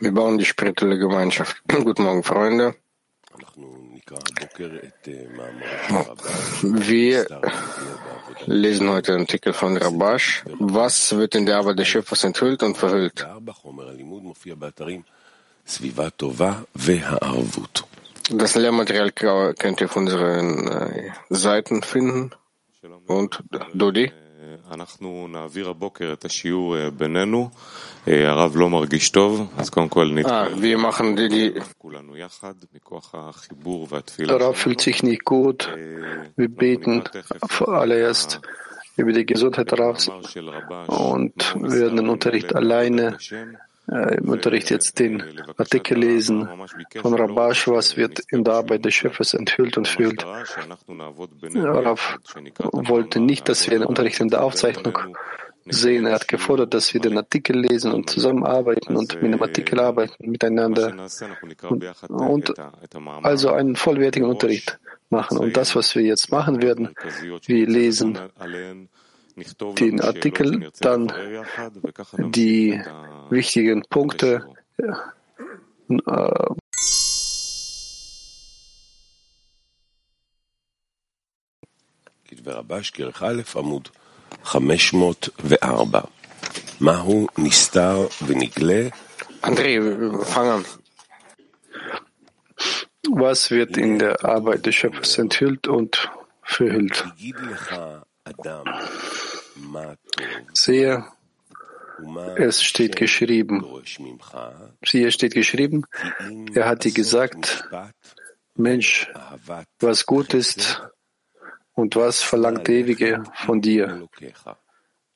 Wir bauen die spirituelle Gemeinschaft. Guten Morgen, Freunde. Wir lesen heute einen Artikel von Rabash. Was wird in der Arbeit des Schöpfers enthüllt und verhüllt? Das Lehrmaterial könnt ihr auf unseren äh, Seiten finden. Und Dodi? אנחנו נעביר הבוקר את השיעור בינינו. הרב לא מרגיש טוב, אז קודם כל נתפלל כולנו יחד, מכוח החיבור והתפילה Rav fühlt sich nicht gut. Wir beten zuallererst über die Gesundheit Ravs und werden den Unterricht alleine äh, im Unterricht jetzt den Artikel lesen von Rabash, was wird in der Arbeit des Schöpfers enthüllt und fühlt. Rav wollte nicht, dass wir den Unterricht in der Aufzeichnung sehen. Er hat gefordert, dass wir den Artikel lesen und zusammenarbeiten und mit dem Artikel arbeiten miteinander und, und also einen vollwertigen Unterricht machen. Und das, was wir jetzt machen werden, wir lesen den Artikel, dann die wichtigen Punkte. Äh, André, fang an. Was wird in der Arbeit des Schöpfers enthüllt und verhüllt? Sehe, es steht geschrieben. Siehe, steht geschrieben. Er hat dir gesagt, Mensch, was gut ist und was verlangt Ewige von dir,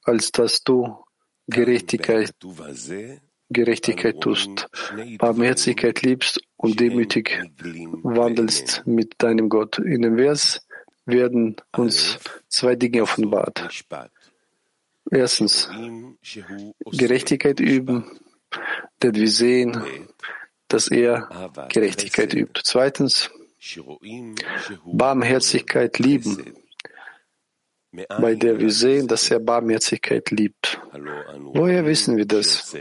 als dass du Gerechtigkeit, Gerechtigkeit tust, Barmherzigkeit liebst und demütig wandelst mit deinem Gott. In dem Vers werden uns zwei Dinge offenbart. Erstens, Gerechtigkeit üben, denn wir sehen, dass er Gerechtigkeit übt. Zweitens, Barmherzigkeit lieben, bei der wir sehen, dass er Barmherzigkeit liebt. Woher wissen wir das?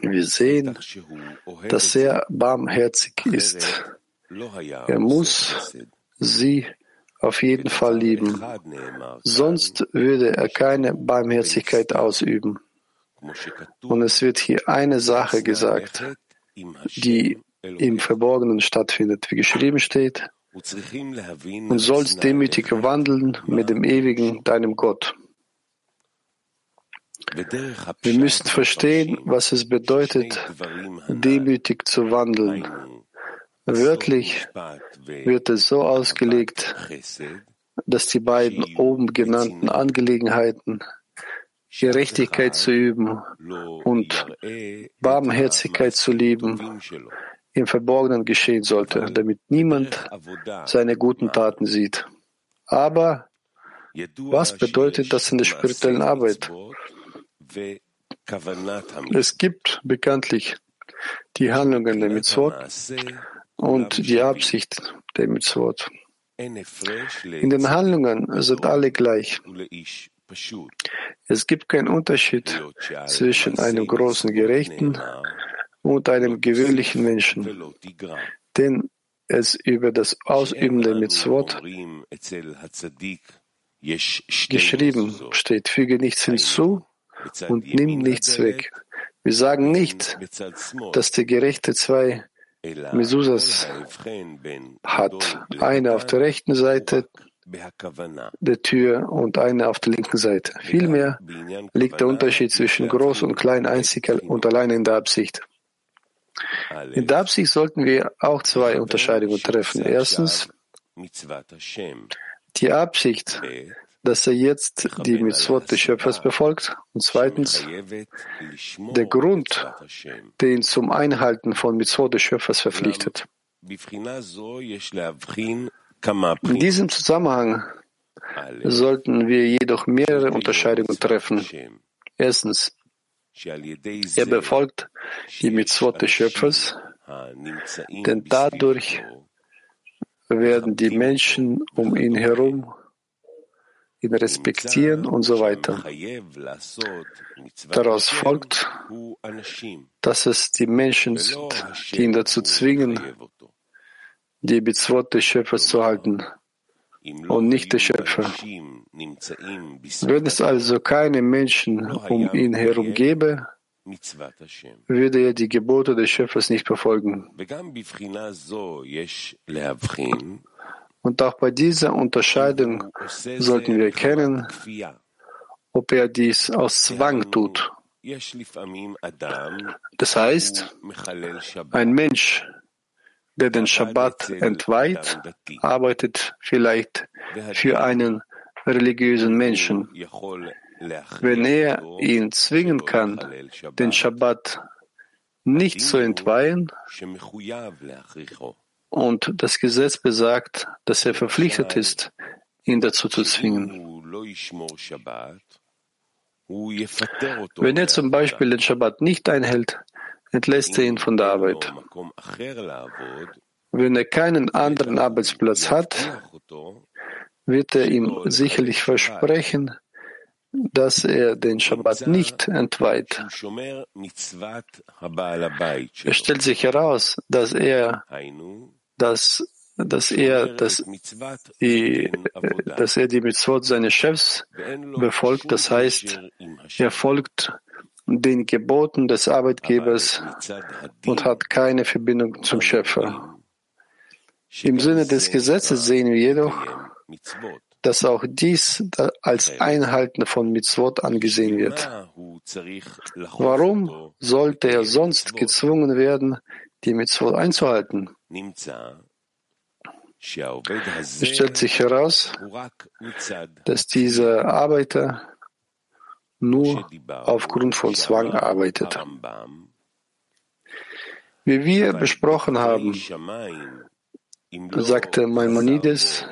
Wir sehen, dass er barmherzig ist. Er muss sie auf jeden Fall lieben. Sonst würde er keine Barmherzigkeit ausüben. Und es wird hier eine Sache gesagt, die im Verborgenen stattfindet, wie geschrieben steht, und sollst demütig wandeln mit dem Ewigen, deinem Gott. Wir müssen verstehen, was es bedeutet, demütig zu wandeln. Wörtlich wird es so ausgelegt, dass die beiden oben genannten Angelegenheiten Gerechtigkeit zu üben und Barmherzigkeit zu lieben im Verborgenen geschehen sollte, damit niemand seine guten Taten sieht. Aber was bedeutet das in der spirituellen Arbeit? Es gibt bekanntlich die Handlungen der Mitzvot und die Absicht der Mitzvot. In den Handlungen sind alle gleich. Es gibt keinen Unterschied zwischen einem großen Gerechten und einem gewöhnlichen Menschen, denn es über das Ausüben der Mitzvot geschrieben. steht, füge nichts hinzu und nimm nichts weg. Wir sagen nicht, dass der Gerechte zwei Mesusas hat, eine auf der rechten Seite der Tür und eine auf der linken Seite. Vielmehr liegt der Unterschied zwischen groß und klein einzig und allein in der Absicht. In der Absicht sollten wir auch zwei Unterscheidungen treffen. Erstens, die Absicht, dass er jetzt die Mitzvot des Schöpfers befolgt. Und zweitens, der Grund, der ihn zum Einhalten von Mitzvot des Schöpfers verpflichtet. In diesem Zusammenhang sollten wir jedoch mehrere Unterscheidungen treffen. Erstens, er befolgt die Mitzvot des Schöpfers, denn dadurch werden die Menschen um ihn herum ihn respektieren und so weiter. Daraus folgt, dass es die Menschen sind, die ihn dazu zwingen, die Mitzvot des Schöpfers zu halten und nicht der Schöpfer. Wenn es also keine Menschen um ihn herum gäbe, würde er die Gebote des Schöpfers nicht befolgen. Und auch bei dieser Unterscheidung sollten wir erkennen, ob er dies aus Zwang tut. Das heißt, ein Mensch, der den Schabbat entweiht, arbeitet vielleicht für einen religiösen Menschen. Wenn er ihn zwingen kann, den Schabbat nicht zu entweihen, und das Gesetz besagt, dass er verpflichtet ist, ihn dazu zu zwingen. Wenn er zum Beispiel den Schabbat. Nicht einhält, entlässt er ihn von der Arbeit. Wenn er keinen anderen Arbeitsplatz hat, wird er ihm sicherlich versprechen, dass er den Schabbat nicht entweiht. Es stellt sich heraus, dass er, dass, dass er, dass, die, dass er die Mitzvot seines Chefs befolgt. Das heißt, er folgt den Geboten des Arbeitgebers und hat keine Verbindung zum Schöpfer. Im Sinne des Gesetzes sehen wir jedoch, dass auch dies als Einhalten von Mitzvot angesehen wird. Warum sollte er sonst gezwungen werden, die Mitzvot einzuhalten? Es stellt sich heraus, dass dieser Arbeiter nur aufgrund von Zwang arbeitet. Wie wir besprochen haben, sagte Maimonides,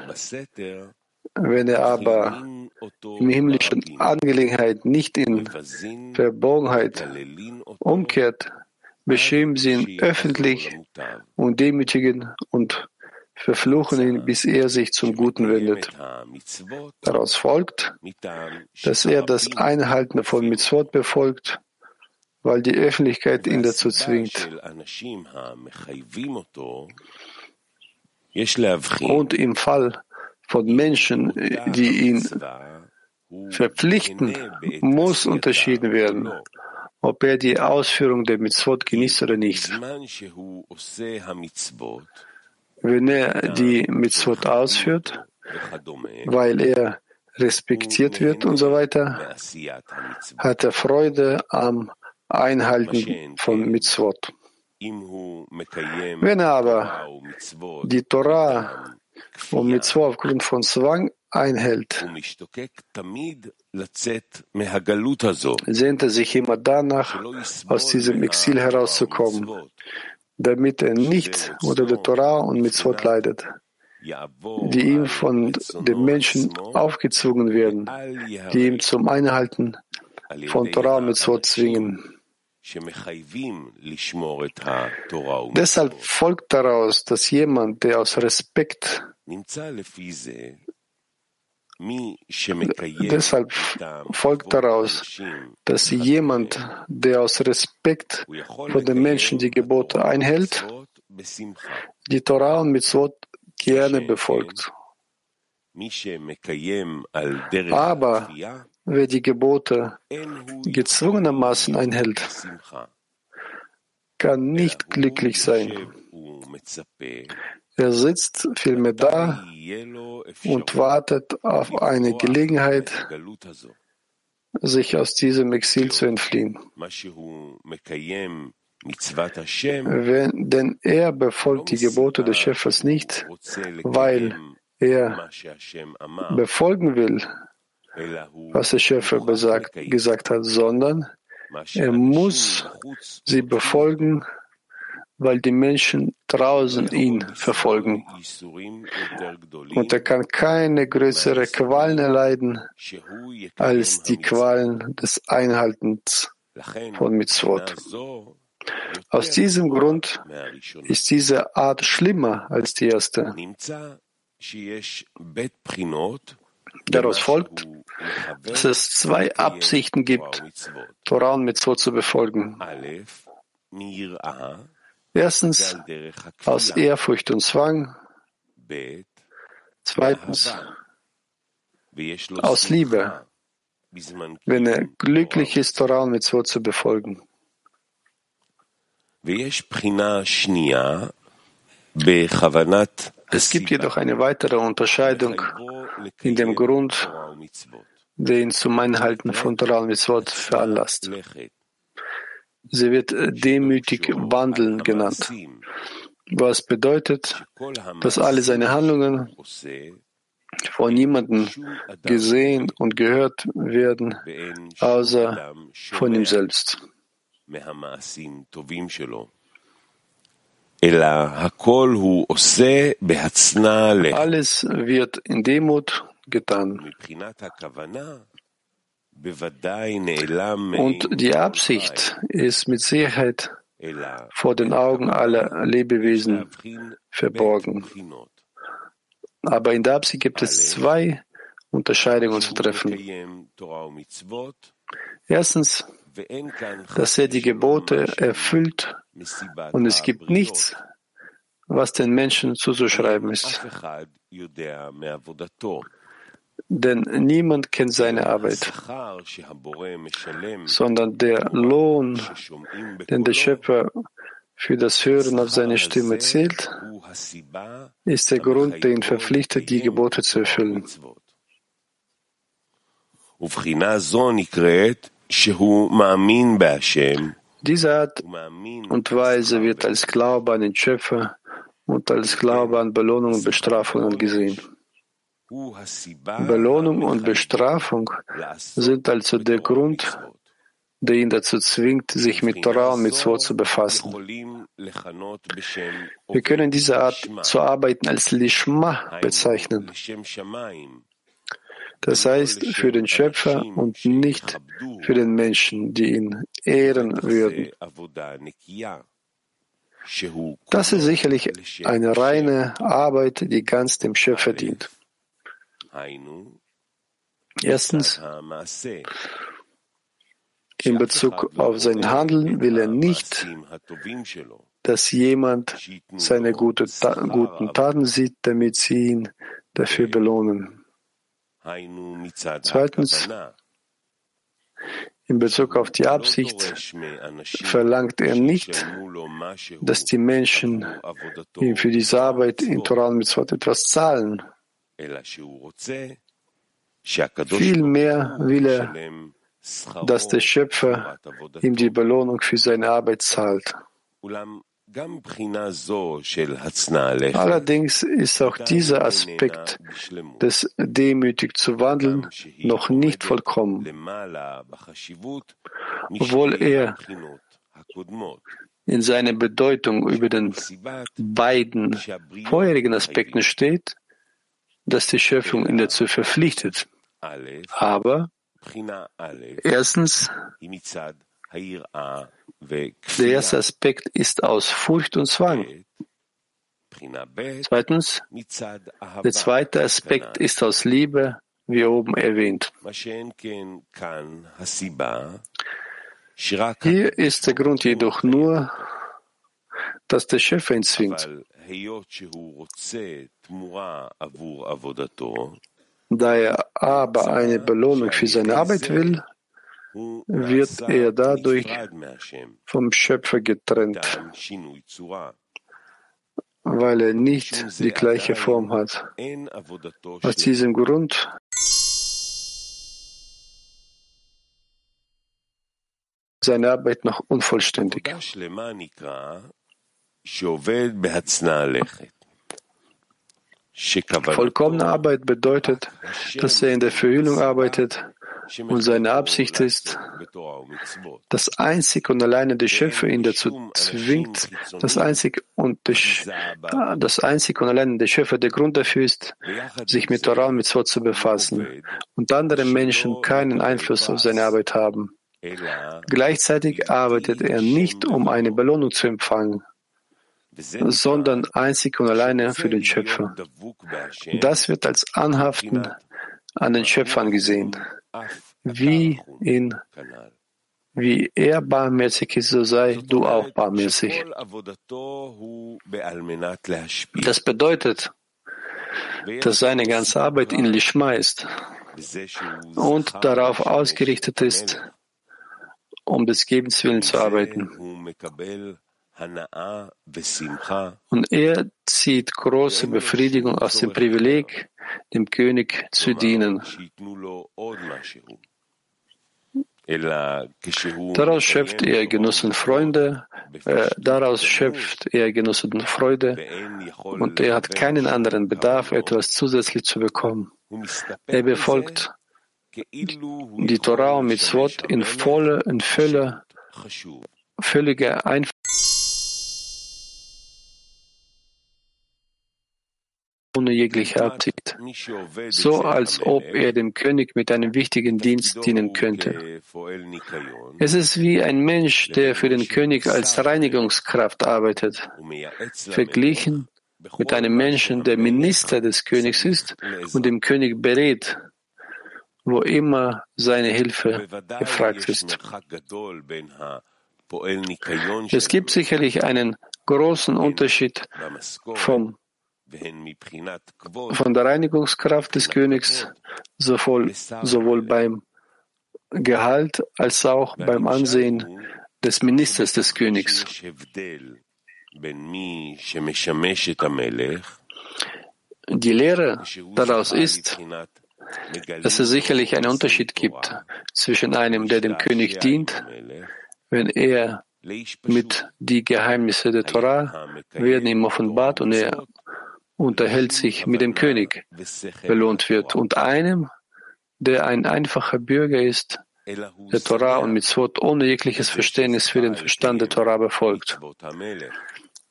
wenn er aber im himmlischen Angelegenheit nicht in Verborgenheit umkehrt, beschämen sie ihn öffentlich und demütigen und verfluchen ihn, bis er sich zum Guten wendet. Daraus folgt, dass er das Einhalten von Mitzvot befolgt, weil die Öffentlichkeit ihn dazu zwingt. Und im Fall von Menschen, die ihn verpflichten, muss unterschieden werden, ob er die Ausführung der Mitzvot genießt oder nicht. Wenn er die Mitzvot ausführt, weil er respektiert wird und so weiter, hat er Freude am Einhalten von Mitzvot. Wenn er aber die Torah und Mitzvot aufgrund von Zwang einhält, sehnt er sich immer danach, aus diesem Exil herauszukommen damit er nicht unter der Torah und Mitzvot leidet, die ihm von den Menschen aufgezwungen werden, die ihm zum Einhalten von Torah und Mitzvot zwingen. Deshalb folgt daraus, dass jemand, der aus Respekt Deshalb folgt daraus, dass jemand, der aus Respekt vor den Menschen die Gebote einhält, die Torah und Mitzvot gerne befolgt. Aber wer die Gebote gezwungenermaßen einhält, kann nicht glücklich sein. Er sitzt vielmehr da und wartet auf eine Gelegenheit, sich aus diesem Exil zu entfliehen. Wenn, denn er befolgt die Gebote des Schöpfers nicht, weil er befolgen will, was der Schöpfer besagt, gesagt hat, sondern er muss sie befolgen, weil die Menschen draußen ihn verfolgen. Und er kann keine größere Qualen erleiden als die Qualen des Einhaltens von Mitzvot. Aus diesem Grund ist diese Art schlimmer als die erste. Daraus folgt, dass es zwei Absichten gibt, Torah und Mitzvot zu befolgen. Erstens aus Ehrfurcht und Zwang. Zweitens aus Liebe, wenn er glücklich ist, Torah und Mitzvot zu befolgen. Es gibt jedoch eine weitere Unterscheidung in dem Grund, der ihn zum Einhalten von Torah und Mitzvot veranlasst. Sie wird demütig wandeln genannt, was bedeutet, dass alle seine Handlungen von niemandem gesehen und gehört werden, außer von ihm selbst. Alles wird in Demut getan. Und die Absicht ist mit Sicherheit vor den Augen aller Lebewesen verborgen. Aber in der Absicht gibt es zwei Unterscheidungen zu treffen. Erstens, dass er die Gebote erfüllt und es gibt nichts, was den Menschen zuzuschreiben ist. Denn niemand kennt seine Arbeit, sondern der Lohn, den der Schöpfer für das Hören auf seine Stimme zählt, ist der Grund, der ihn verpflichtet, die Gebote zu erfüllen. Diese Art und Weise wird als Glaube an den Schöpfer und als Glaube an Belohnung und Bestrafungen gesehen. Belohnung und Bestrafung sind also der Grund, der ihn dazu zwingt, sich mit Torah und Mitzvot zu befassen. Wir können diese Art zu arbeiten als Lishma bezeichnen. Das heißt für den Schöpfer und nicht für den Menschen, die ihn ehren würden. Das ist sicherlich eine reine Arbeit, die ganz dem Schöpfer dient. Erstens, in Bezug auf sein Handeln will er nicht, dass jemand seine gute, ta guten Taten sieht, damit sie ihn dafür belohnen. Zweitens, in Bezug auf die Absicht verlangt er nicht, dass die Menschen ihm für diese Arbeit in Torah und Mitzvot etwas zahlen. Vielmehr will er, dass der Schöpfer ihm die Belohnung für seine Arbeit zahlt. Allerdings ist auch dieser Aspekt des demütig zu wandeln noch nicht vollkommen, obwohl er in seiner Bedeutung über den beiden vorherigen Aspekten steht, dass die Schöpfung ihn dazu verpflichtet. Aber erstens, der erste Aspekt ist aus Furcht und Zwang. Zweitens, der zweite Aspekt ist aus Liebe, wie oben erwähnt. Hier ist der Grund jedoch nur, dass der Schöpfer ihn zwingt. Da er aber eine Belohnung für seine Arbeit will, wird er dadurch vom Schöpfer getrennt, weil er nicht die gleiche Form hat. Aus diesem Grund seine Arbeit noch unvollständig. Vollkommene Arbeit bedeutet, dass er in der Verhüllung arbeitet und seine Absicht ist, dass einzig und alleine der Schöpfer ihn dazu zwingt, dass einzig und der, das einzig und alleine der Schöpfer der Grund dafür ist, sich mit Torah und mit Mitzvot zu befassen und andere Menschen keinen Einfluss auf seine Arbeit haben. Gleichzeitig arbeitet er nicht, um eine Belohnung zu empfangen, sondern einzig und alleine für den Schöpfer. Das wird als Anhaften an den Schöpfern gesehen. Wie ihn wie er barmherzig ist, so sei du auch barmherzig. Das bedeutet, dass seine ganze Arbeit in Lishma ist und darauf ausgerichtet ist, um des Gebens willen zu arbeiten. Und er zieht große Befriedigung aus dem Privileg, dem König zu dienen. Daraus schöpft er Genuss und Freunde, äh, daraus schöpft er Genuss und Freude und er hat keinen anderen Bedarf, etwas zusätzlich zu bekommen. Er befolgt die Torah und Mitzvot in volle, in völliger Einfluss. Ohne jegliche Absicht, so als ob er dem König mit einem wichtigen Dienst dienen könnte. Es ist wie ein Mensch, der für den König als Reinigungskraft arbeitet, verglichen mit einem Menschen, der Minister des Königs ist und dem König berät, wo immer seine Hilfe gefragt ist. Es gibt sicherlich einen großen Unterschied vom von der Reinigungskraft des Königs sowohl, sowohl beim Gehalt als auch beim Ansehen des Ministers des Königs. Die Lehre daraus ist, dass es sicherlich einen Unterschied gibt zwischen einem, der dem König dient, wenn er mit die Geheimnisse der Torah werden ihm offenbart und er unterhält sich mit dem König, belohnt wird, und einem, der ein einfacher Bürger ist, der Torah und Mitzvot ohne jegliches Verständnis für den Verstand der Torah befolgt.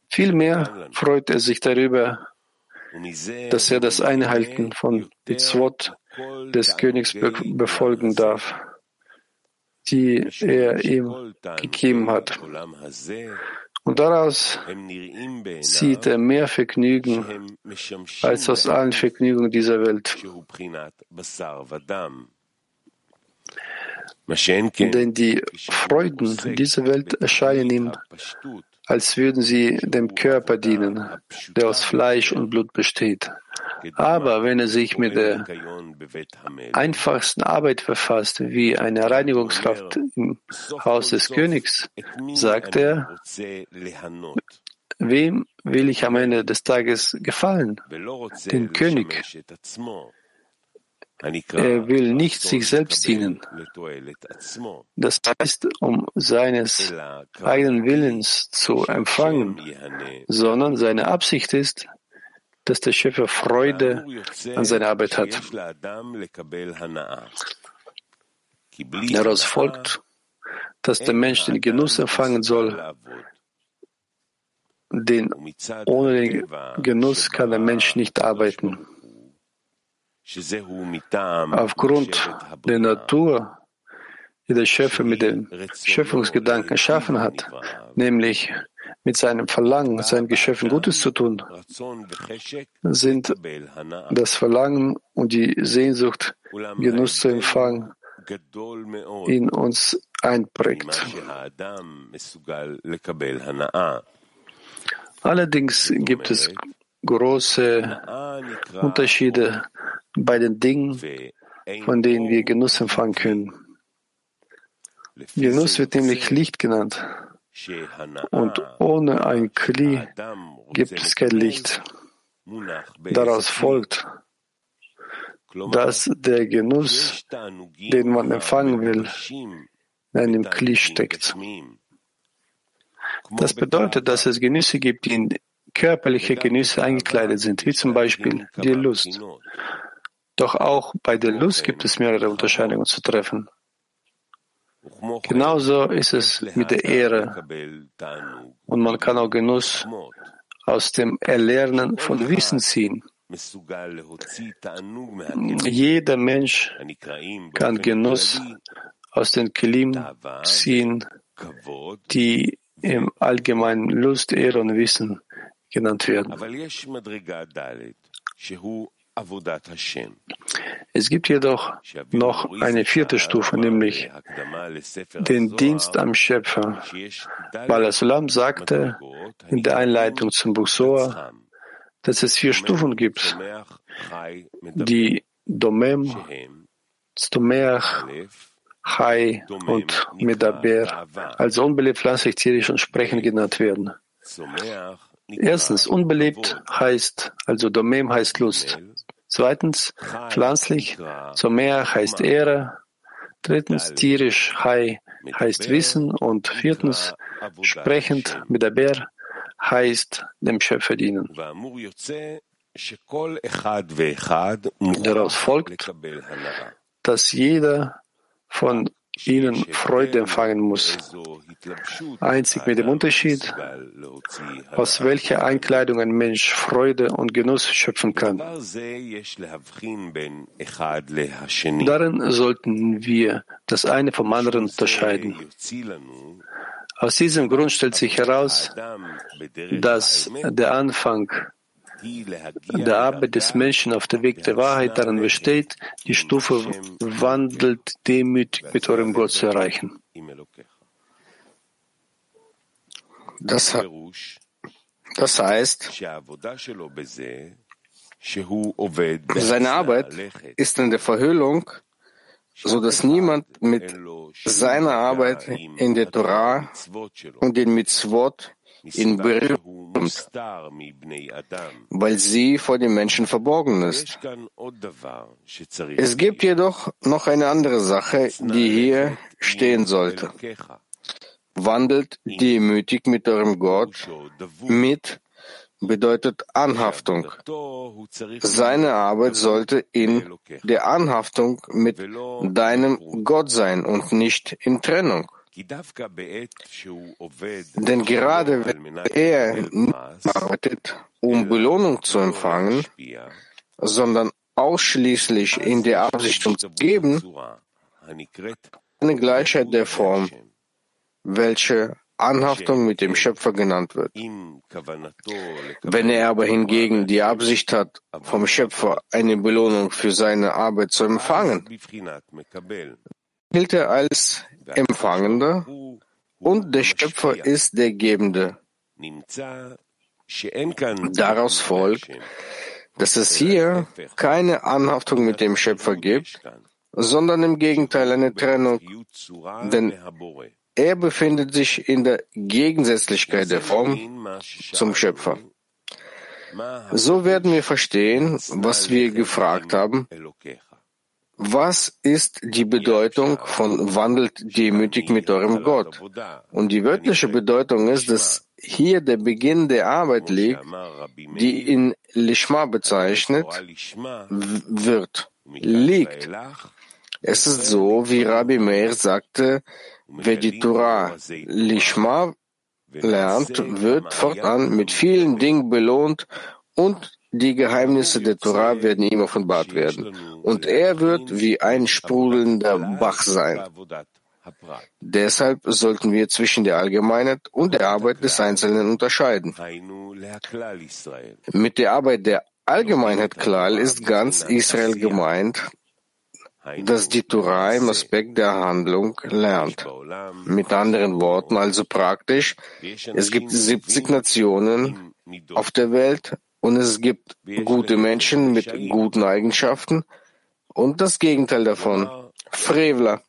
Vielmehr freut er sich darüber, dass er das Einhalten von Mitzvot des Königs befolgen darf, die er ihm gegeben hat. Und daraus zieht er mehr Vergnügen als aus allen Vergnügungen dieser Welt. Denn die Freuden dieser Welt erscheinen ihm, als würden sie dem Körper dienen, der aus Fleisch und Blut besteht. Aber wenn er sich mit der einfachsten Arbeit verfasst, wie eine Reinigungskraft im Haus des Königs, sagt er, wem will ich am Ende des Tages gefallen? Dem König. Er will nicht sich selbst dienen. Das heißt, um seines eigenen Willens zu empfangen, sondern seine Absicht ist, dass der Schöpfer Freude an seiner Arbeit hat. Daraus folgt, dass der Mensch den Genuss empfangen soll, denn ohne den Genuss kann der Mensch nicht arbeiten. Aufgrund der Natur, die der Schöpfer mit dem Schöpfungsgedanken erschaffen hat, nämlich mit seinem Verlangen, seinen Geschöpfen Gutes zu tun, sind das Verlangen und die Sehnsucht, Genuss zu empfangen, in uns einprägt. Allerdings gibt es große Unterschiede bei den Dingen, von denen wir Genuss empfangen können. Genuss wird nämlich Licht genannt. Und ohne ein Kli gibt es kein Licht. Daraus folgt, dass der Genuss, den man empfangen will, in einem Kli steckt. Das bedeutet, dass es Genüsse gibt, die in körperliche Genüsse eingekleidet sind, wie zum Beispiel die Lust. Doch auch bei der Lust gibt es mehrere Unterscheidungen zu treffen. Genauso ist es mit der Ehre. Und man kann auch Genuss aus dem Erlernen von Wissen ziehen. Jeder Mensch kann Genuss aus den Kelim ziehen, die im Allgemeinen Lust, Ehre und Wissen genannt werden. Es gibt jedoch noch eine vierte Stufe, nämlich den Dienst am Schöpfer. Balasulam sagte in der Einleitung zum Buch Soa, dass es vier Stufen gibt, die Domem, Stomeach, Chai und Medaber als unbelebt, pflanzlich, tierisch und sprechend genannt werden. Erstens, unbelebt heißt, also Domem heißt Lust. Zweitens, pflanzlich, Someach heißt Ehre. Drittens, tierisch, Chai heißt Wissen. Und viertens, sprechend, Medaber heißt dem Schöpfer dienen. Daraus folgt, dass jeder von ihnen Freude empfangen muss. Einzig mit dem Unterschied, aus welcher Einkleidung ein Mensch Freude und Genuss schöpfen kann. Darin sollten wir das eine vom anderen unterscheiden. Aus diesem Grund stellt sich heraus, dass der Anfang der Arbeit des Menschen auf dem Weg der Wahrheit darin besteht, die Stufe wandelt demütig mit eurem Gott zu erreichen. Das, das heißt, seine Arbeit ist in der Verhüllung, so dass niemand mit seiner Arbeit in der Torah und den Mitzvot in Berührung weil sie vor den Menschen verborgen ist. Es gibt jedoch noch eine andere Sache, die hier stehen sollte. Wandelt demütig mit eurem Gott mit bedeutet Anhaftung. Seine Arbeit sollte in der Anhaftung mit deinem Gott sein und nicht in Trennung. Denn gerade wenn er nicht arbeitet, um Belohnung zu empfangen, sondern ausschließlich in der Absicht um zu geben, eine Gleichheit der Form, welche Anhaftung mit dem Schöpfer genannt wird. Wenn er aber hingegen die Absicht hat, vom Schöpfer eine Belohnung für seine Arbeit zu empfangen, gilt er als Empfangender und der Schöpfer ist der Gebende. Daraus folgt, dass es hier keine Anhaftung mit dem Schöpfer gibt, sondern im Gegenteil eine Trennung, denn er befindet sich in der Gegensätzlichkeit der Form zum Schöpfer. So werden wir verstehen, was wir gefragt haben, was ist die Bedeutung von wandelt demütig mit eurem Gott? Und die wörtliche Bedeutung ist, dass hier der Beginn der Arbeit liegt, die in Lishma bezeichnet wird, liegt. Es ist so, wie Rabbi Meir sagte, wer die Torah Lishma lernt, wird fortan mit vielen Dingen belohnt und die Geheimnisse der Torah werden ihm offenbart werden, und er wird wie ein sprudelnder Bach sein. Deshalb sollten wir zwischen der Allgemeinheit und der Arbeit des Einzelnen unterscheiden. Mit der Arbeit der Allgemeinheit Klal ist ganz Israel gemeint, das die Torah im Aspekt der Handlung lernt. Mit anderen Worten, also praktisch, es gibt 70 Nationen auf der Welt, und es gibt gute Menschen mit guten Eigenschaften und das Gegenteil davon, Frevler.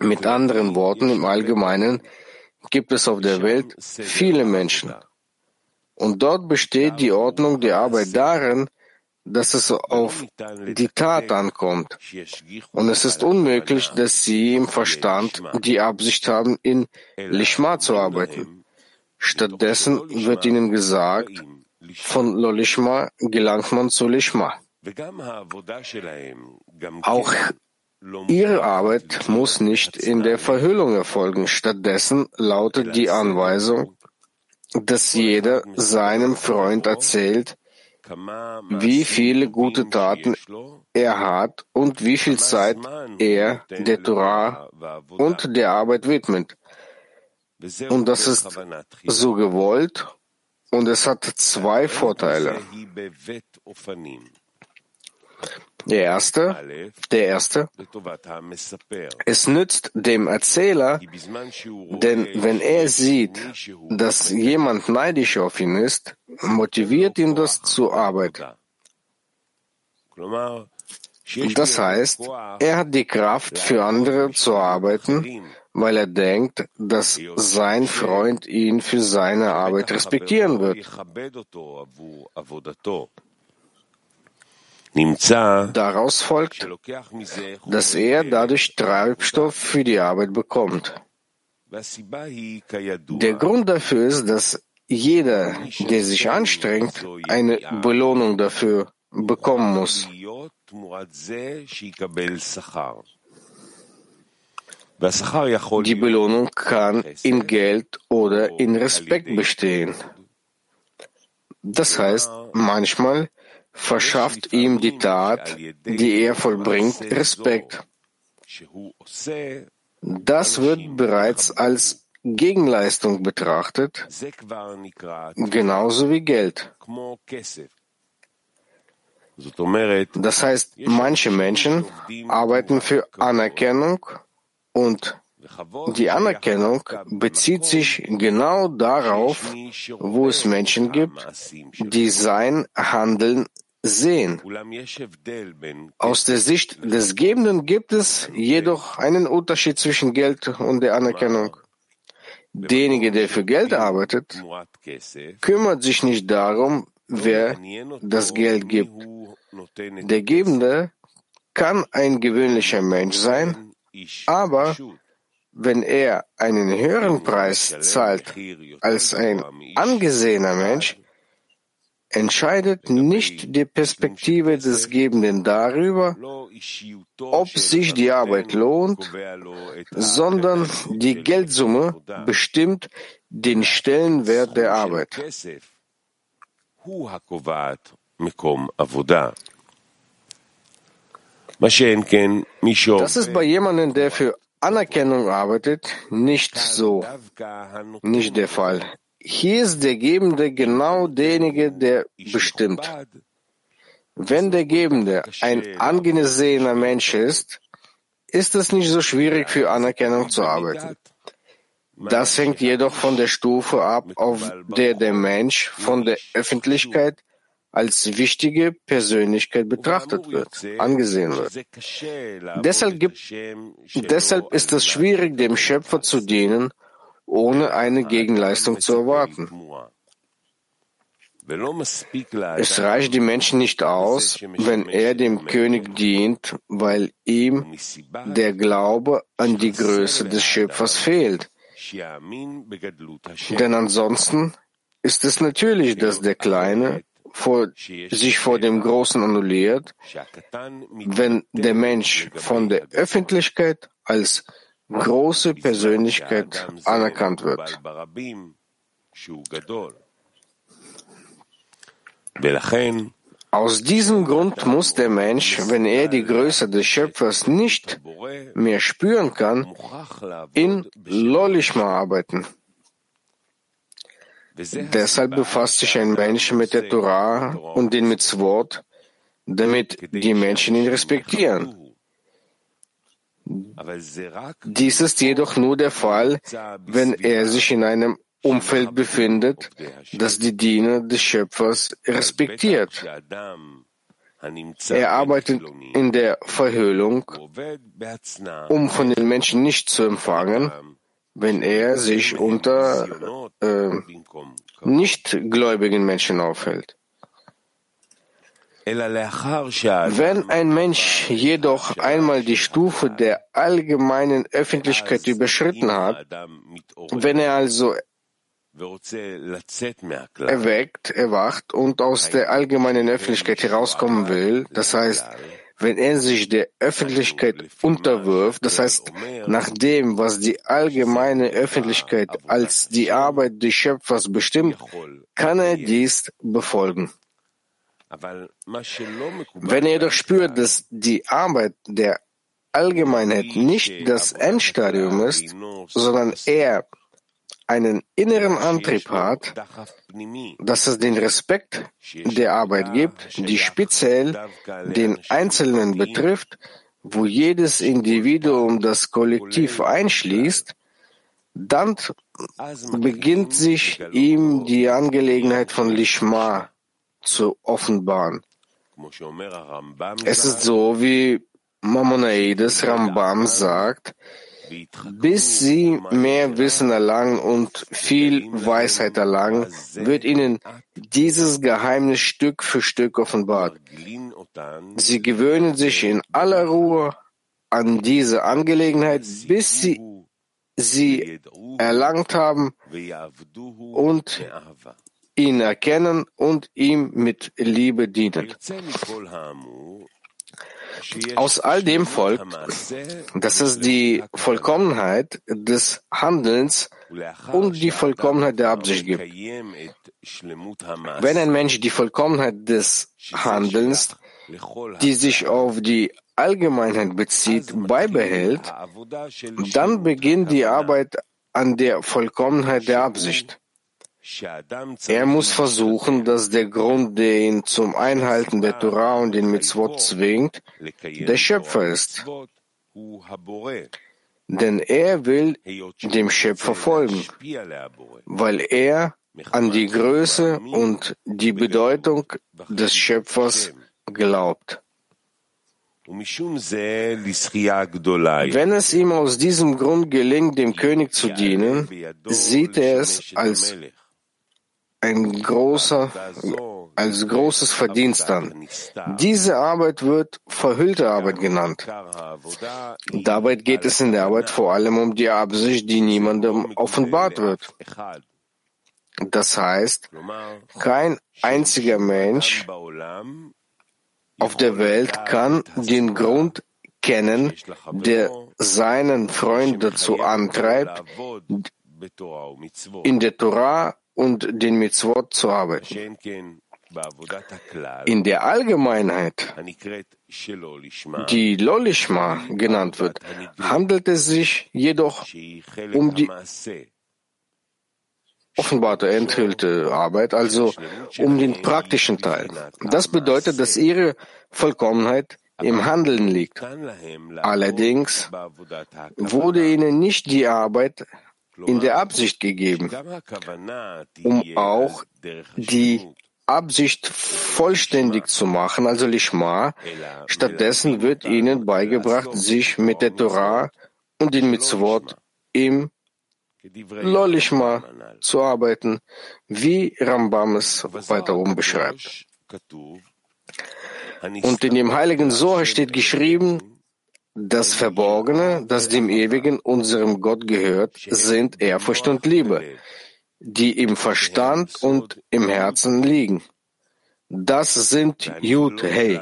Mit anderen Worten, im Allgemeinen gibt es auf der Welt viele Menschen. Und dort besteht die Ordnung der Arbeit darin, dass es auf die Tat ankommt. Und es ist unmöglich, dass sie im Verstand die Absicht haben, in Lishma zu arbeiten. Stattdessen wird ihnen gesagt, von Lolishma gelangt man zu Lishma. Auch ihre Arbeit muss nicht in der Verhüllung erfolgen. Stattdessen lautet die Anweisung, dass jeder seinem Freund erzählt, wie viele gute Taten er hat und wie viel Zeit er der Torah und der Arbeit widmet. Und das ist so gewollt und es hat zwei Vorteile. Der erste, der erste, es nützt dem Erzähler, denn wenn er sieht, dass jemand neidisch auf ihn ist, motiviert ihn das zur Arbeit. Das heißt, er hat die Kraft, für andere zu arbeiten, weil er denkt, dass sein Freund ihn für seine Arbeit respektieren wird. Daraus folgt, dass er dadurch Treibstoff für die Arbeit bekommt. Der Grund dafür ist, dass jeder, der sich anstrengt, eine Belohnung dafür bekommen muss. Die Belohnung kann in Geld oder in Respekt bestehen. Das heißt, manchmal verschafft ihm die Tat, die er vollbringt, Respekt. Das wird bereits als Gegenleistung betrachtet, genauso wie Geld. Das heißt, manche Menschen arbeiten für Anerkennung und die Anerkennung bezieht sich genau darauf, wo es Menschen gibt, die sein Handeln sehen. Aus der Sicht des Gebenden gibt es jedoch einen Unterschied zwischen Geld und der Anerkennung. Derjenige, der für Geld arbeitet, kümmert sich nicht darum, wer das Geld gibt. Der Gebende kann ein gewöhnlicher Mensch sein, aber wenn er einen höheren Preis zahlt als ein angesehener Mensch, entscheidet nicht die Perspektive des Gebenden darüber, ob sich die Arbeit lohnt, sondern die Geldsumme bestimmt den Stellenwert der Arbeit. Das ist bei jemandem, der für Anerkennung arbeitet, nicht so, nicht der Fall. Hier ist der Gebende genau derjenige, der bestimmt. Wenn der Gebende ein angesehener Mensch ist, ist es nicht so schwierig für Anerkennung zu arbeiten. Das hängt jedoch von der Stufe ab, auf der der Mensch von der Öffentlichkeit als wichtige Persönlichkeit betrachtet wird, angesehen wird. Deshalb, gibt, deshalb ist es schwierig, dem Schöpfer zu dienen ohne eine Gegenleistung zu erwarten. Es reicht die Menschen nicht aus, wenn er dem König dient, weil ihm der Glaube an die Größe des Schöpfers fehlt. Denn ansonsten ist es natürlich, dass der Kleine vor, sich vor dem Großen annulliert, wenn der Mensch von der Öffentlichkeit als große Persönlichkeit anerkannt wird. Aus diesem Grund muss der Mensch, wenn er die Größe des Schöpfers nicht mehr spüren kann, in Lolishma arbeiten. Deshalb befasst sich ein Mensch mit der Torah und den Mitzvot, damit die Menschen ihn respektieren. Dies ist jedoch nur der Fall, wenn er sich in einem Umfeld befindet, das die Diener des Schöpfers respektiert. Er arbeitet in der Verhüllung, um von den Menschen nicht zu empfangen, wenn er sich unter äh, nichtgläubigen Menschen aufhält. Wenn ein Mensch jedoch einmal die Stufe der allgemeinen Öffentlichkeit überschritten hat, wenn er also erweckt, erwacht und aus der allgemeinen Öffentlichkeit herauskommen will, das heißt, wenn er sich der Öffentlichkeit unterwirft, das heißt, nach dem, was die allgemeine Öffentlichkeit als die Arbeit des Schöpfers bestimmt, kann er dies befolgen. Wenn er jedoch spürt, dass die Arbeit der Allgemeinheit nicht das Endstadium ist, sondern er einen inneren Antrieb hat, dass es den Respekt der Arbeit gibt, die speziell den Einzelnen betrifft, wo jedes Individuum das Kollektiv einschließt, dann beginnt sich ihm die Angelegenheit von Lishma zu offenbaren. Es ist so, wie Mamonaides Rambam sagt, bis sie mehr Wissen erlangen und viel Weisheit erlangen, wird ihnen dieses Geheimnis Stück für Stück offenbart. Sie gewöhnen sich in aller Ruhe an diese Angelegenheit, bis sie sie erlangt haben und ihn erkennen und ihm mit Liebe dienen. Aus all dem folgt, dass es die Vollkommenheit des Handelns und die Vollkommenheit der Absicht gibt. Wenn ein Mensch die Vollkommenheit des Handelns, die sich auf die Allgemeinheit bezieht, beibehält, dann beginnt die Arbeit an der Vollkommenheit der Absicht. Er muss versuchen, dass der Grund, der ihn zum Einhalten der Torah und den Mitzvot zwingt, der Schöpfer ist. Denn er will dem Schöpfer folgen, weil er an die Größe und die Bedeutung des Schöpfers glaubt. Wenn es ihm aus diesem Grund gelingt, dem König zu dienen, sieht er es als ein großer, als großes Verdienst an. Diese Arbeit wird verhüllte Arbeit genannt. Dabei geht es in der Arbeit vor allem um die Absicht, die niemandem offenbart wird. Das heißt, kein einziger Mensch auf der Welt kann den Grund kennen, der seinen Freund dazu antreibt, in der Torah und den Mitzvot zu arbeiten. In der Allgemeinheit, die Lolishma genannt wird, handelt es sich jedoch um die offenbarte, enthüllte Arbeit, also um den praktischen Teil. Das bedeutet, dass ihre Vollkommenheit im Handeln liegt. Allerdings wurde ihnen nicht die Arbeit in der Absicht gegeben, um auch die Absicht vollständig zu machen, also Lishma. Stattdessen wird ihnen beigebracht, sich mit der Torah und den Mitzvot im Lolishma zu arbeiten, wie Rambam es weiterum beschreibt. Und in dem heiligen Sohr steht geschrieben, das Verborgene, das dem Ewigen, unserem Gott gehört, sind Ehrfurcht und Liebe, die im Verstand und im Herzen liegen. Das sind Jud Hey.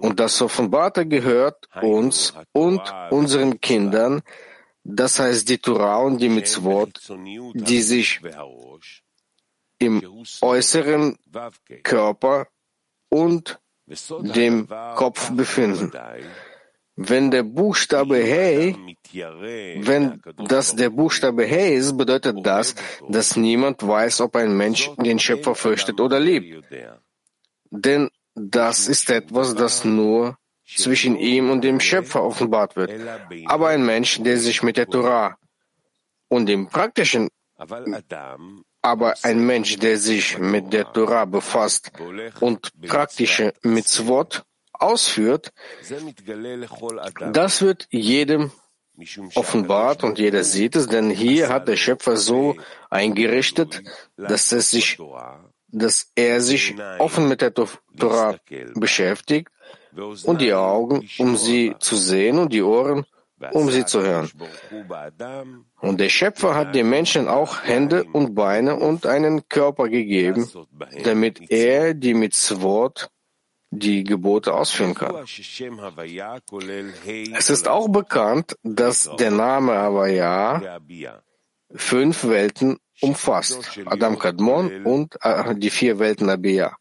Und das Offenbarte gehört uns und unseren Kindern, das heißt die Torah und die Mitzvot, die sich im äußeren Körper und dem Kopf befinden. Wenn der Buchstabe Hey, wenn das der Buchstabe Hey ist, bedeutet das, dass niemand weiß, ob ein Mensch den Schöpfer fürchtet oder liebt. Denn das ist etwas, das nur zwischen ihm und dem Schöpfer offenbart wird. Aber ein Mensch, der sich mit der Torah und dem praktischen aber ein Mensch, der sich mit der Torah befasst und praktische Mitzvot ausführt, das wird jedem offenbart und jeder sieht es, denn hier hat der Schöpfer so eingerichtet, dass es sich, dass er sich offen mit der Torah beschäftigt und die Augen, um sie zu sehen und die Ohren, um sie zu hören. Und der Schöpfer hat dem Menschen auch Hände und Beine und einen Körper gegeben, damit er die Mitzvot die Gebote ausführen kann. Es ist auch bekannt, dass der Name Havaya fünf Welten umfasst, Adam Kadmon und äh, die vier Welten Abia.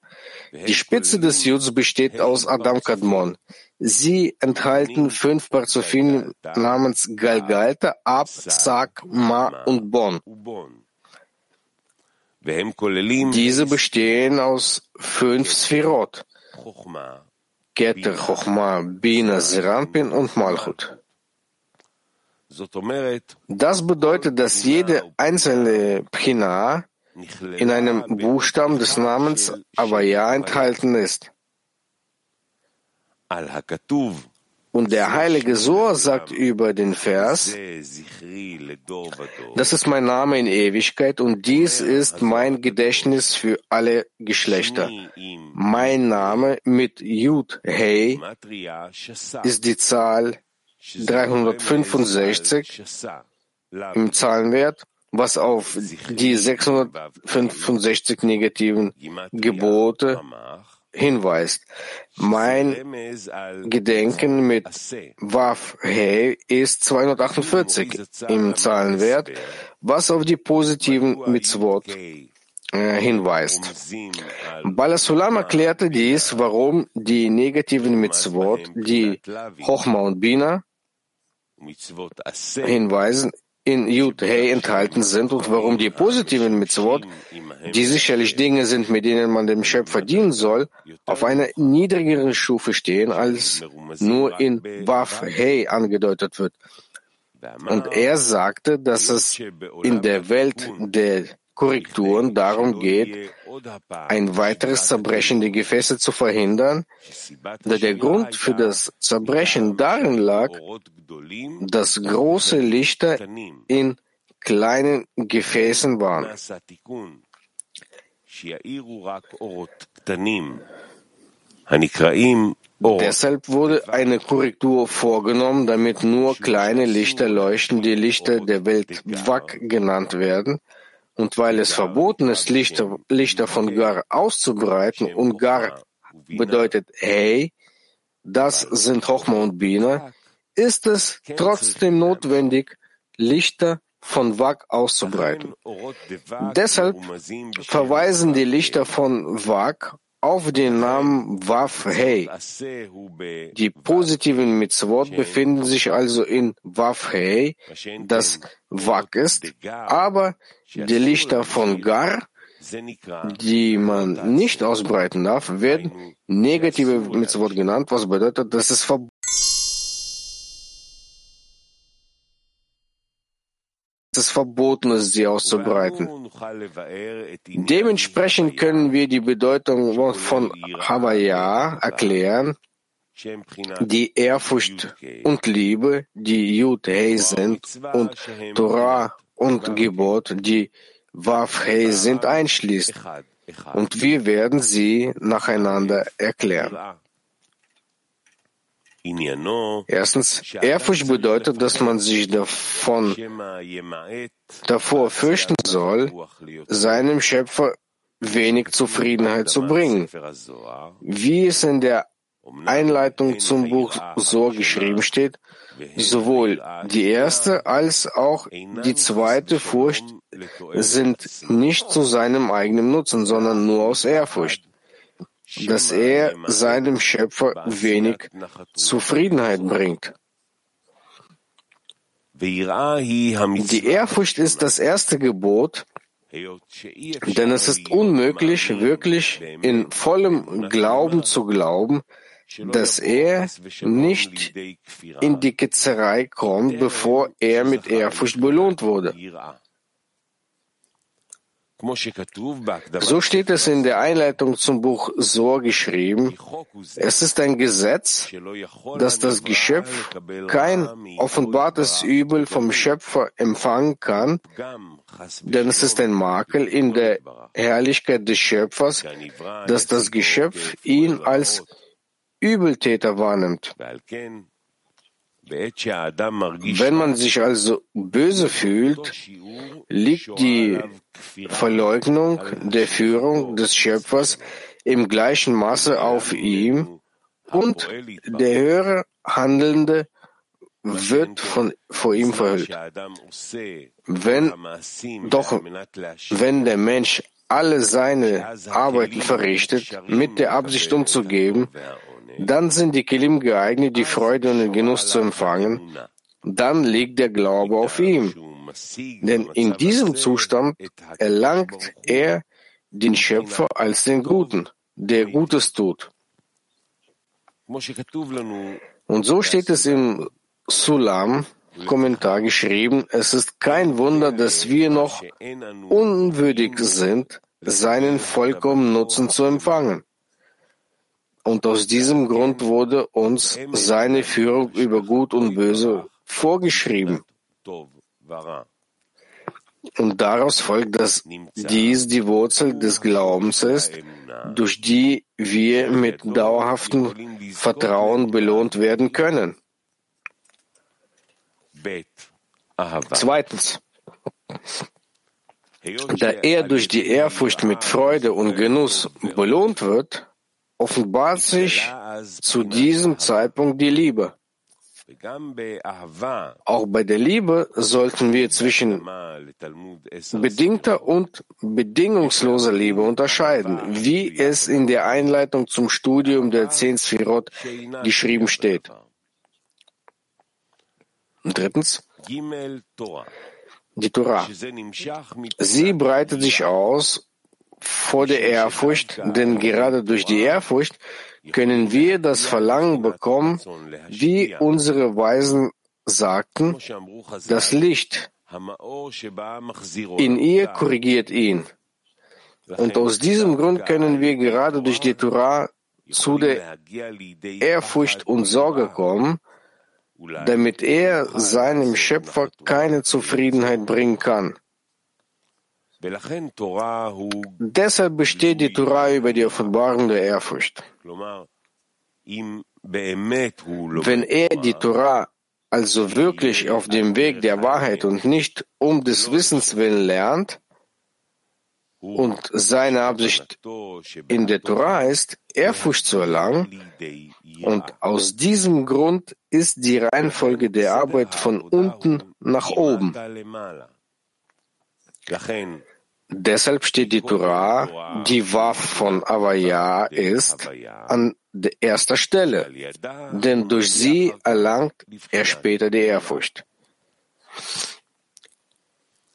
Die Spitze des Juds besteht aus Adam Kadmon. Sie enthalten fünf Parzufim namens Galgalta, Ab, Sak, Ma und Bon. Diese bestehen aus fünf Sphirot. Keter, Chochma, Bina, Serampin und Malchut. Das bedeutet, dass jede einzelne Pchina in einem Buchstaben des Namens Avaya enthalten ist. Und der heilige Sohr sagt über den Vers, das ist mein Name in Ewigkeit und dies ist mein Gedächtnis für alle Geschlechter. Mein Name mit Yud Hey ist die Zahl 365 im Zahlenwert, was auf die 665 negativen Gebote hinweist. Mein Gedenken mit Waf He ist 248 im Zahlenwert, was auf die positiven Mitzvot äh, hinweist. Balasulam erklärte dies, warum die negativen Mitzvot, die Chochma und Bina, hinweisen, in Yud Hey enthalten sind und warum die positiven Mitzvot, die sicherlich Dinge sind, mit denen man dem Schöpfer dienen soll, auf einer niedrigeren Stufe stehen, als nur in Waf Hey angedeutet wird. Und er sagte, dass es in der Welt der Korrekturen darum geht, ein weiteres Zerbrechen der Gefäße zu verhindern, da der Grund für das Zerbrechen darin lag, dass große Lichter in kleinen Gefäßen waren. Deshalb wurde eine Korrektur vorgenommen, damit nur kleine Lichter leuchten, die Lichter der Welt Wak genannt werden, und weil es verboten ist, Lichter, Lichter von Gar auszubreiten, und Gar bedeutet Hey, das sind Hochma und Bina, ist es trotzdem notwendig, Lichter von Wag auszubreiten. Deshalb verweisen die Lichter von Wag auf den Namen Waf Hey. Die positiven Mitzvot befinden sich also in Waf Hey, das Wag ist, aber die Lichter von Gar, die man nicht ausbreiten darf, werden negative Mitzvot genannt, was bedeutet, dass es verboten es verboten sie auszubreiten. Dementsprechend können wir die Bedeutung von Havaya erklären, die Ehrfurcht und Liebe, die Yud Hey sind, und Torah und Gebot, die Waf Hey sind, einschließt. Und wir werden sie nacheinander erklären. Erstens, Ehrfurcht bedeutet, dass man sich davon, davor fürchten soll, seinem Schöpfer wenig Zufriedenheit zu bringen. Wie es in der Einleitung zum Buch so geschrieben steht, sowohl die erste als auch die zweite Furcht sind nicht zu seinem eigenen Nutzen, sondern nur aus Ehrfurcht dass er seinem Schöpfer wenig Zufriedenheit bringt. Die Ehrfurcht ist das erste Gebot, denn es ist unmöglich, wirklich in vollem Glauben zu glauben, dass er nicht in die Ketzerei kommt, bevor er mit Ehrfurcht belohnt wurde. So steht es in der Einleitung zum Buch Sor geschrieben. Es ist ein Gesetz, dass das Geschöpf kein offenbartes Übel vom Schöpfer empfangen kann, denn es ist ein Makel in der Herrlichkeit des Schöpfers, dass das Geschöpf ihn als Übeltäter wahrnimmt. Wenn man sich also böse fühlt, liegt die Verleugnung der Führung des Schöpfers im gleichen Maße auf ihm und der höhere Handelnde wird von, vor ihm verhüllt. Wenn, doch, wenn der Mensch alle seine Arbeiten verrichtet, mit der Absicht umzugeben, dann sind die Kelim geeignet, die Freude und den Genuss zu empfangen. Dann liegt der Glaube auf ihm. Denn in diesem Zustand erlangt er den Schöpfer als den Guten, der Gutes tut. Und so steht es im Sulam, Kommentar geschrieben, es ist kein Wunder, dass wir noch unwürdig sind, seinen vollkommenen Nutzen zu empfangen. Und aus diesem Grund wurde uns seine Führung über Gut und Böse vorgeschrieben. Und daraus folgt, dass dies die Wurzel des Glaubens ist, durch die wir mit dauerhaftem Vertrauen belohnt werden können. Zweitens, da er durch die Ehrfurcht mit Freude und Genuss belohnt wird, offenbart sich zu diesem Zeitpunkt die Liebe. Auch bei der Liebe sollten wir zwischen bedingter und bedingungsloser Liebe unterscheiden, wie es in der Einleitung zum Studium der Zehn Sphirot geschrieben steht. Drittens, die Torah. Sie breitet sich aus vor der Ehrfurcht, denn gerade durch die Ehrfurcht können wir das Verlangen bekommen, wie unsere Weisen sagten, das Licht in ihr korrigiert ihn. Und aus diesem Grund können wir gerade durch die Torah zu der Ehrfurcht und Sorge kommen, damit er seinem Schöpfer keine Zufriedenheit bringen kann. Deshalb besteht die Torah über die Offenbarung der Ehrfurcht. Wenn er die Torah also wirklich auf dem Weg der Wahrheit und nicht um des Wissens willen lernt, und seine Absicht in der Torah ist, Ehrfurcht zu erlangen, und aus diesem Grund ist die Reihenfolge der Arbeit von unten nach oben. Deshalb steht die Torah, die Waf von Avaya ist, an erster Stelle, denn durch sie erlangt er später die Ehrfurcht.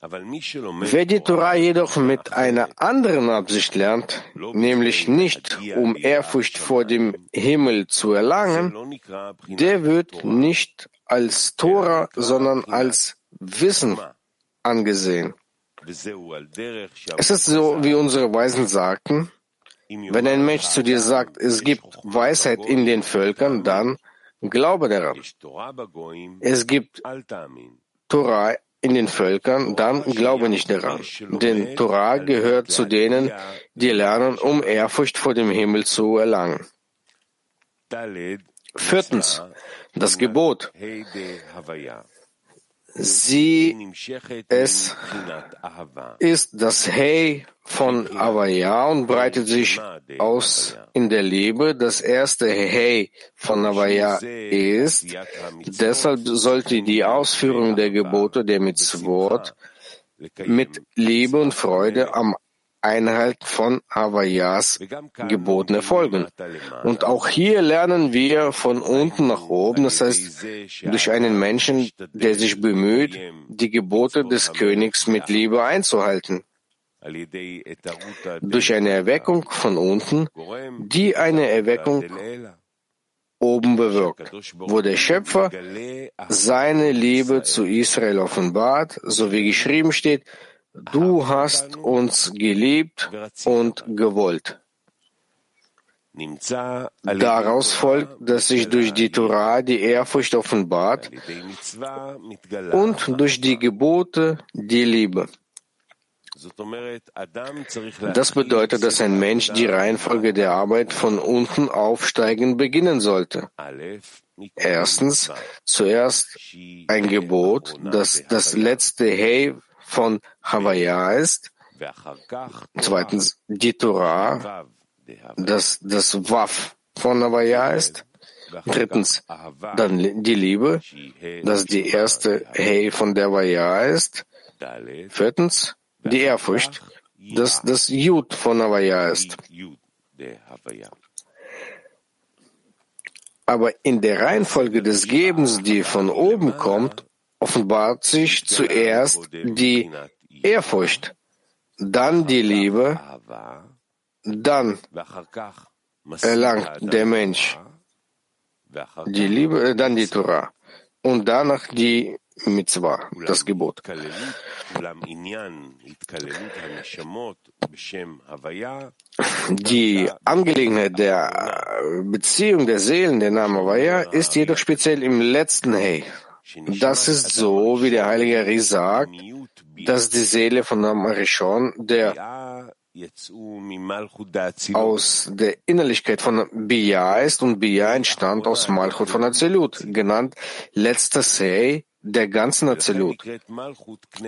Wer die Torah jedoch mit einer anderen Absicht lernt, nämlich nicht um Ehrfurcht vor dem Himmel zu erlangen, der wird nicht als Torah, sondern als Wissen angesehen. Es ist so, wie unsere Weisen sagten, wenn ein Mensch zu dir sagt, es gibt Weisheit in den Völkern, dann glaube daran. Es gibt Torah in den Völkern, dann glaube nicht daran. Denn Torah gehört zu denen, die lernen, um Ehrfurcht vor dem Himmel zu erlangen. Viertens, das Gebot. Sie, es ist das Hey von Avaya und breitet sich aus in der Liebe. Das erste Hey von Avaya ist, deshalb sollte die Ausführung der Gebote der Mitzvot mit Liebe und Freude am Einhalten von Havayas Geboten erfolgen. Und auch hier lernen wir von unten nach oben, das heißt durch einen Menschen, der sich bemüht, die Gebote des Königs mit Liebe einzuhalten. Durch eine Erweckung von unten, die eine Erweckung oben bewirkt, wo der Schöpfer seine Liebe zu Israel offenbart, so wie geschrieben steht, Du hast uns geliebt und gewollt. Daraus folgt, dass sich durch die Torah die Ehrfurcht offenbart und durch die Gebote die Liebe. Das bedeutet, dass ein Mensch die Reihenfolge der Arbeit von unten aufsteigen beginnen sollte. Erstens, zuerst ein Gebot, das das letzte Hey von Havaya ist. Zweitens die Torah, das das Waf von Havaya ist. Drittens dann die Liebe, das die erste Hey von der Havaya ist. Viertens die Ehrfurcht, das das Jud von Havaya ist. Aber in der Reihenfolge des Gebens, die von oben kommt, offenbart sich zuerst die Ehrfurcht, dann die Liebe, dann erlangt der Mensch die Liebe, äh, dann die Torah und danach die Mitzvah, das Gebot. Die Angelegenheit der Beziehung der Seelen, der Name Havaya, ist jedoch speziell im letzten Hey. Das ist so, wie der Heilige Ari sagt, dass die Seele von Rishon, der aus der Innerlichkeit von Bia ist und Bia entstand aus Malchut von Azelut, genannt letzter Sei der ganzen Azelut.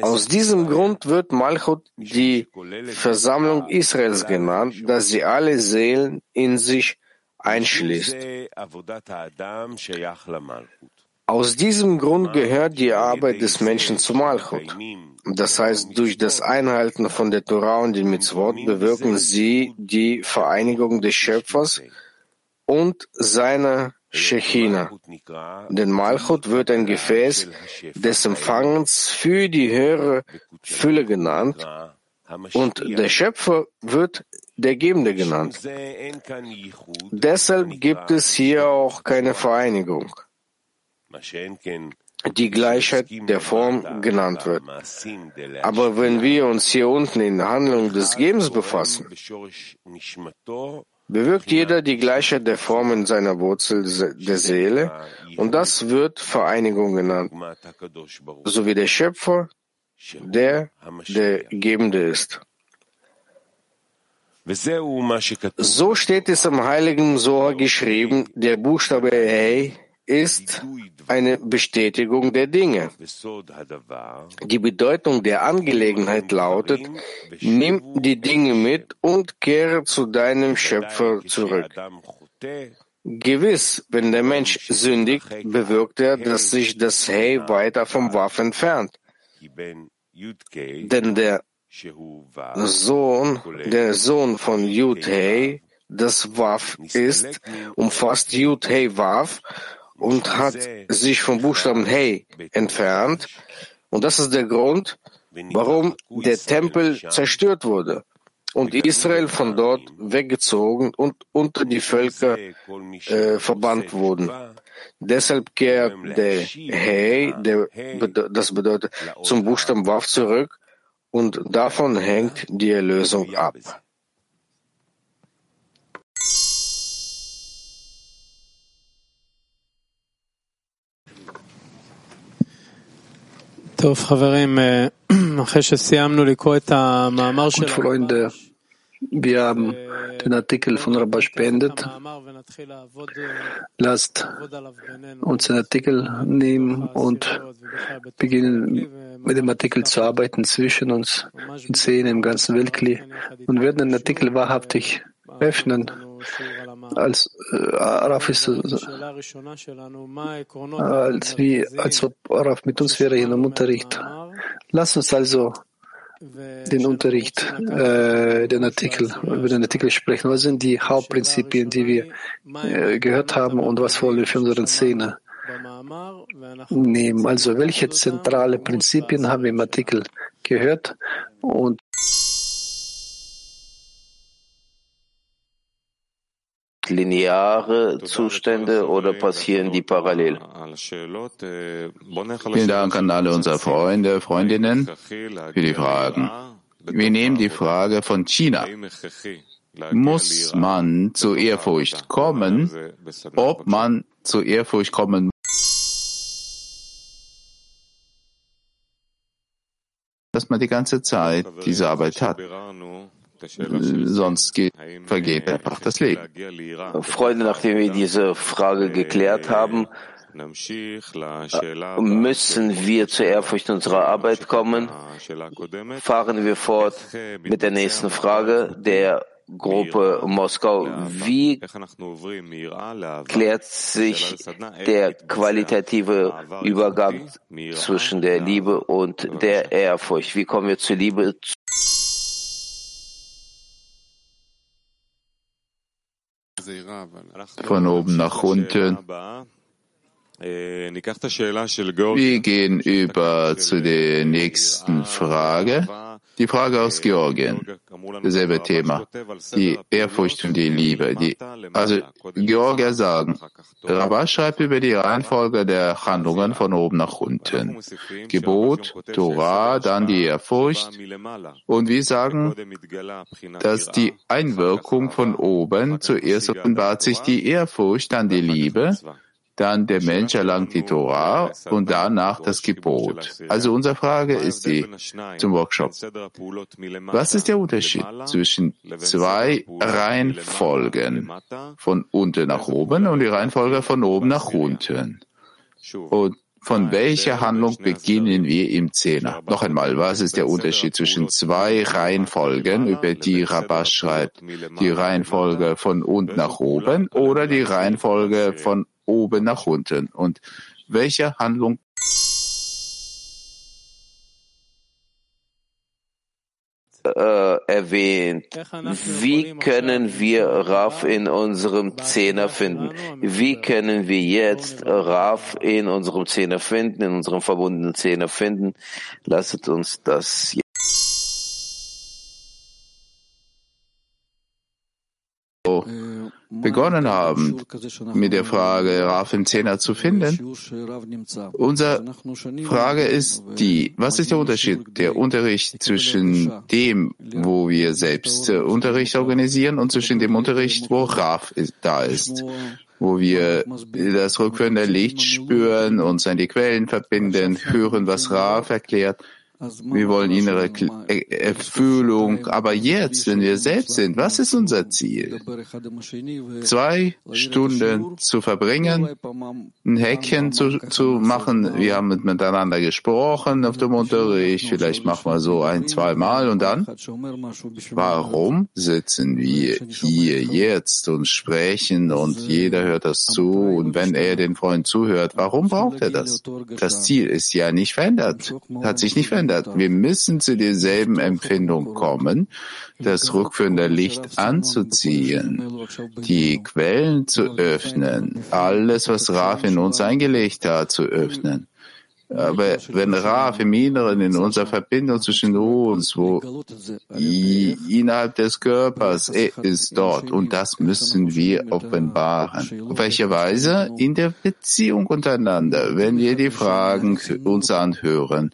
Aus diesem Grund wird Malchut die Versammlung Israels genannt, dass sie alle Seelen in sich einschließt. Aus diesem Grund gehört die Arbeit des Menschen zu Malchut. Das heißt, durch das Einhalten von der Torah und den Mitzvot bewirken sie die Vereinigung des Schöpfers und seiner Shechina. Denn Malchut wird ein Gefäß des Empfangens für die höhere Fülle genannt und der Schöpfer wird der Gebende genannt. Deshalb gibt es hier auch keine Vereinigung die Gleichheit der Form genannt wird. Aber wenn wir uns hier unten in der Handlung des Gebens befassen, bewirkt jeder die Gleichheit der Form in seiner Wurzel der Seele und das wird Vereinigung genannt, so wie der Schöpfer, der der Gebende ist. So steht es im heiligen Sohr geschrieben, der Buchstabe Hey ist eine Bestätigung der Dinge. Die Bedeutung der Angelegenheit lautet, nimm die Dinge mit und kehre zu deinem Schöpfer zurück. Gewiss, wenn der Mensch sündigt, bewirkt er, dass sich das Hey weiter vom Waff entfernt. Denn der Sohn, der Sohn von Yud Hey, das Waff ist, umfasst Yud Hey Waff und hat sich vom Buchstaben Hey entfernt. Und das ist der Grund, warum der Tempel zerstört wurde und Israel von dort weggezogen und unter die Völker äh, verbannt wurden. Deshalb kehrt der Hey, der, das bedeutet zum Buchstaben Waf zurück und davon hängt die Erlösung ab. Und Freunde, wir haben den Artikel von Rabash beendet. Lasst uns den Artikel nehmen und beginnen mit dem Artikel zu arbeiten zwischen uns und sehen im ganzen Weltkli. und werden den Artikel wahrhaftig öffnen als äh, Raf ist als wie als ob Raf mit uns wäre in im Unterricht. Lass uns also den Unterricht, äh, den Artikel, über den Artikel sprechen. Was sind die Hauptprinzipien, die wir äh, gehört haben und was wollen wir für unsere Szene nehmen? Also welche zentrale Prinzipien haben wir im Artikel gehört und lineare Zustände oder passieren die parallel? Vielen Dank an alle unsere Freunde, Freundinnen für die Fragen. Wir nehmen die Frage von China. Muss man zur Ehrfurcht kommen, ob man zur Ehrfurcht kommen dass man die ganze Zeit diese Arbeit hat. Sonst geht, vergeht einfach das Leben. Freunde, nachdem wir diese Frage geklärt haben, müssen wir zur Ehrfurcht unserer Arbeit kommen. Fahren wir fort mit der nächsten Frage der Gruppe Moskau. Wie klärt sich der qualitative Übergang zwischen der Liebe und der Ehrfurcht? Wie kommen wir zur Liebe von oben nach unten. Wir gehen über zu der nächsten Frage. Die Frage aus Georgien, dasselbe Thema, die Ehrfurcht und die Liebe. Die, also Georgier sagen, Rabbah schreibt über die Reihenfolge der Handlungen von oben nach unten. Gebot, Torah, dann die Ehrfurcht. Und wir sagen, dass die Einwirkung von oben zuerst offenbart sich die Ehrfurcht, dann die Liebe dann der Mensch erlangt die Torah und danach das Gebot. Also unsere Frage ist die zum Workshop. Was ist der Unterschied zwischen zwei Reihenfolgen von unten nach oben und die Reihenfolge von oben nach unten? Und von welcher Handlung beginnen wir im Zehner? Noch einmal, was ist der Unterschied zwischen zwei Reihenfolgen, über die Rabbah schreibt? Die Reihenfolge von unten nach oben oder die Reihenfolge von oben nach unten. Und welche Handlung äh, erwähnt. Wie können wir Raf in unserem Zehner finden? Wie können wir jetzt Raf in unserem Zehner finden, in unserem verbundenen Zehner finden? Lasst uns das begonnen haben, mit der Frage Raf im Zehner zu finden. Unsere Frage ist die, was ist der Unterschied, der Unterricht zwischen dem, wo wir selbst Unterricht organisieren und zwischen dem Unterricht, wo Raf da ist? wo wir das rückführende Licht spüren, uns an die Quellen verbinden, hören, was Raf erklärt wir wollen innere Erfüllung. Aber jetzt, wenn wir selbst sind, was ist unser Ziel? Zwei Stunden zu verbringen, ein Häkchen zu, zu machen. Wir haben miteinander gesprochen auf dem Unterricht. Vielleicht machen wir so ein, zwei Mal und dann? Warum sitzen wir hier jetzt und sprechen und jeder hört das zu und wenn er den Freund zuhört, warum braucht er das? Das Ziel ist ja nicht verändert, hat sich nicht verändert verändert. Wir müssen zu derselben Empfindung kommen, das rückführende Licht anzuziehen, die Quellen zu öffnen, alles, was Raf in uns eingelegt hat, zu öffnen. Aber wenn Raf im Inneren in unserer Verbindung zwischen uns, wo innerhalb des Körpers ist dort und das müssen wir offenbaren. Auf welche Weise? In der Beziehung untereinander, wenn wir die Fragen uns anhören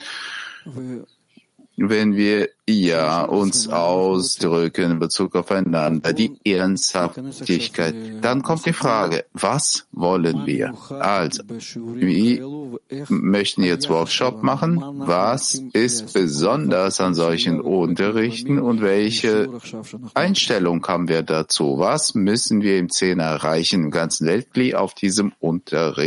wenn wir ja uns ausdrücken in Bezug aufeinander, die Ernsthaftigkeit, dann kommt die Frage, was wollen wir? Also, wir möchten jetzt Workshop machen. Was ist besonders an solchen Unterrichten und welche Einstellung haben wir dazu? Was müssen wir im Zehner erreichen, im ganzen Weltkli auf diesem Unterricht?